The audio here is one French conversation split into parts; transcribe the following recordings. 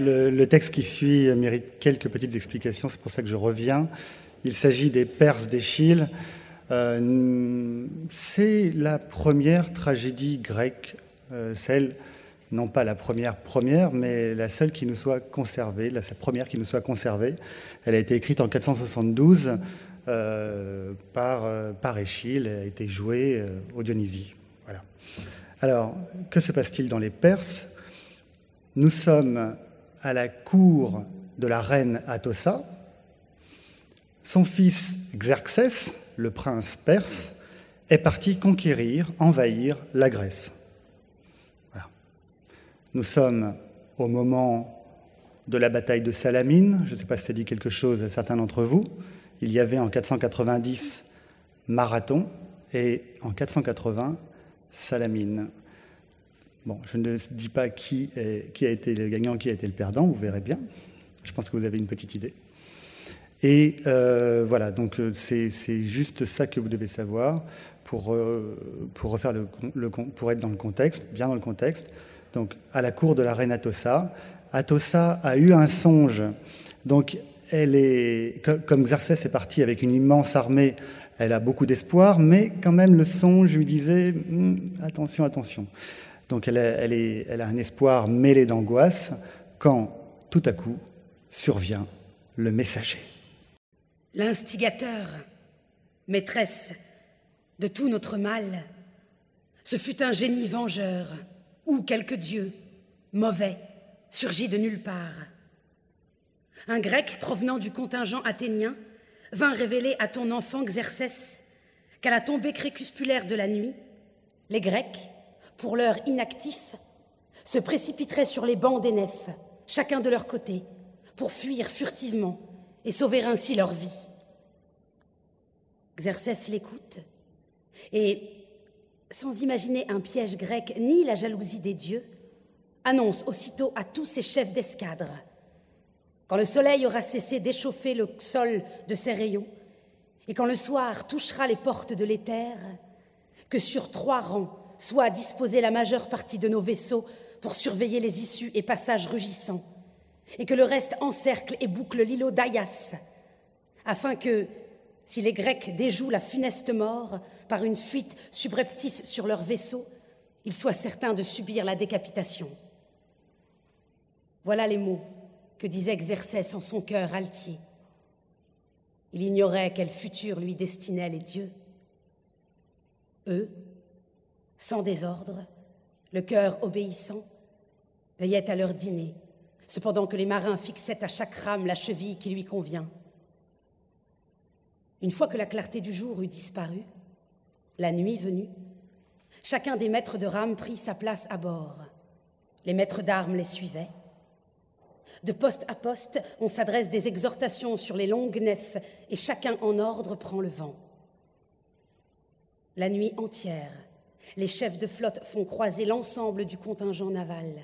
Le, texte qui suit mérite quelques petites explications, c'est pour ça que je reviens. Il s'agit des Perses d'Échille. Euh, c'est la première tragédie grecque, euh, celle, non pas la première première, mais la seule qui nous soit conservée, la première qui nous soit conservée. Elle a été écrite en 472 euh, par, par Échille, elle a été jouée au Dionysie. Voilà. Alors, que se passe-t-il dans les Perses? Nous sommes à la cour de la reine Atossa. Son fils Xerxès, le prince perse, est parti conquérir, envahir la Grèce. Nous sommes au moment de la bataille de Salamine. Je ne sais pas si ça dit quelque chose à certains d'entre vous. Il y avait en 490 Marathon et en 480 Salamine. Bon, je ne dis pas qui, a été le gagnant, qui a été le perdant, vous verrez bien. Je pense que vous avez une petite idée. Et euh, voilà, donc euh, c'est juste ça que vous devez savoir pour, euh, pour, refaire le, pour être dans le contexte, bien dans le contexte. Donc, à la cour de la reine Atossa, Atossa a eu un songe. Donc, elle est, comme Xerxès est parti avec une immense armée, elle a beaucoup d'espoir, mais quand même le songe lui disait hum, attention, attention. Donc elle a, un espoir mêlé d'angoisse quand, tout à coup, survient le messager. L'instigateur, maîtresse de tout notre mal, ce fut un génie vengeur ou quelque dieu, mauvais, surgi de nulle part. Un grec provenant du contingent athénien vint révéler à ton enfant Xerxès qu'à la tombée crépusculaire de la nuit, les Grecs, pour l'heure inactifs, se précipiteraient sur les bancs des nefs, chacun de leur côté, pour fuir furtivement et sauver ainsi leur vie. Xerxès l'écoute et, sans imaginer un piège grec ni la jalousie des dieux, annonce aussitôt à tous ses chefs d'escadre quand le soleil aura cessé d'échauffer le sol de ses rayons, et quand le soir touchera les portes de l'éther, que sur trois rangs soit disposée la majeure partie de nos vaisseaux pour surveiller les issues et passages rugissants, et que le reste encercle et boucle l'îlot d'Ayas, afin que, si les Grecs déjouent la funeste mort par une fuite subreptice sur leurs vaisseaux, ils soient certains de subir la décapitation. Voilà les mots que disait Xerxès en son cœur altier. Il ignorait quel futur lui destinaient les dieux. Eux, sans désordre, le cœur obéissant, veillaient à leur dîner, cependant que les marins fixaient à chaque rame la cheville qui lui convient. Une fois que la clarté du jour eut disparu, la nuit venue, chacun des maîtres de rame prit sa place à bord. Les maîtres d'armes les suivaient. De poste à poste, on s'adresse des exhortations sur les longues nefs et chacun en ordre prend le vent. La nuit entière, les chefs de flotte font croiser l'ensemble du contingent naval.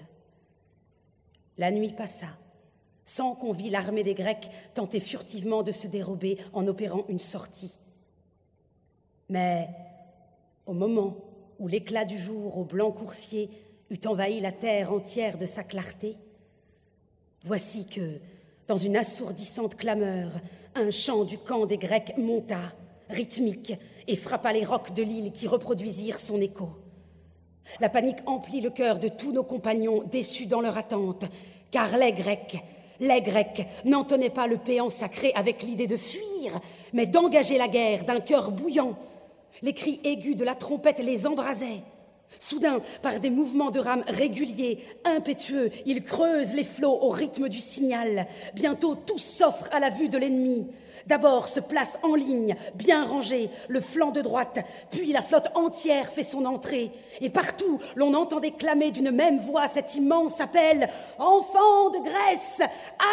La nuit passa, sans qu'on vît l'armée des Grecs tenter furtivement de se dérober en opérant une sortie. Mais au moment où l'éclat du jour au blanc coursier eut envahi la terre entière de sa clarté, voici que, dans une assourdissante clameur, un chant du camp des Grecs monta, rythmique, et frappa les rocs de l'île qui reproduisirent son écho. La panique emplit le cœur de tous nos compagnons déçus dans leur attente, car les Grecs, les Grecs n'entonnaient pas le péant sacré avec l'idée de fuir, mais d'engager la guerre d'un cœur bouillant. Les cris aigus de la trompette les embrasaient. Soudain, par des mouvements de rame réguliers, impétueux, ils creusent les flots au rythme du signal. Bientôt tout s'offre à la vue de l'ennemi. D'abord se place en ligne, bien rangé, le flanc de droite, puis la flotte entière fait son entrée. Et partout, l'on entend déclamer d'une même voix cet immense appel Enfants de Grèce,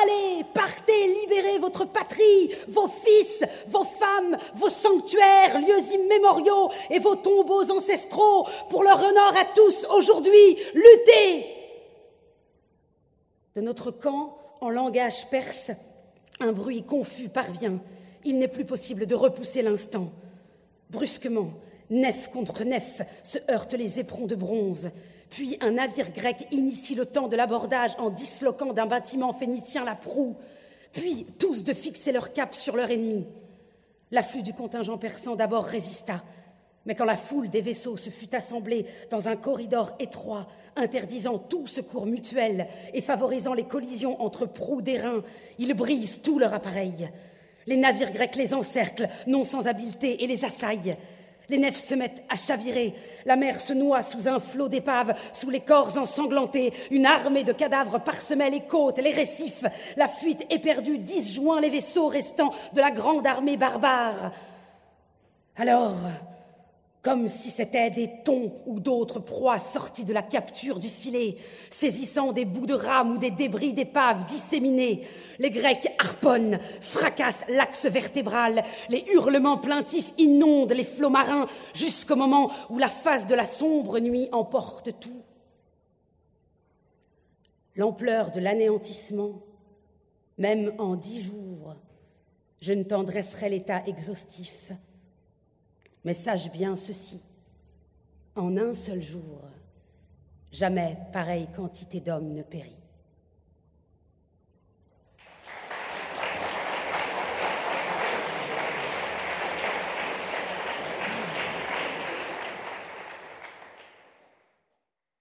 allez, partez, libérez votre patrie, vos fils, vos femmes, vos sanctuaires, lieux immémoriaux et vos tombeaux ancestraux, pour leur honneur à tous aujourd'hui, luttez De notre camp, en langage perse, un bruit confus parvient. Il n'est plus possible de repousser l'instant. Brusquement, nef contre nef se heurtent les éperons de bronze. Puis un navire grec initie le temps de l'abordage en disloquant d'un bâtiment phénicien la proue. Puis tous de fixer leur cap sur leur ennemi. L'afflux du contingent persan d'abord résista, mais quand la foule des vaisseaux se fut assemblée dans un corridor étroit, interdisant tout secours mutuel et favorisant les collisions entre proues d'airain, ils brisent tout leur appareil. Les navires grecs les encerclent, non sans habileté, et les assaillent. Les nefs se mettent à chavirer. La mer se noie sous un flot d'épaves, sous les corps ensanglantés. Une armée de cadavres parsemait les côtes, les récifs. La fuite éperdue disjoint les vaisseaux restants de la grande armée barbare. Alors, comme si c'étaient des thons ou d'autres proies sorties de la capture du filet, saisissant des bouts de rames ou des débris d'épaves disséminés. Les Grecs harponnent, fracassent l'axe vertébral, les hurlements plaintifs inondent les flots marins jusqu'au moment où la face de la sombre nuit emporte tout. L'ampleur de l'anéantissement, même en dix jours, je ne t'en dresserai l'état exhaustif mais sache bien ceci, en un seul jour, jamais pareille quantité d'hommes ne périt.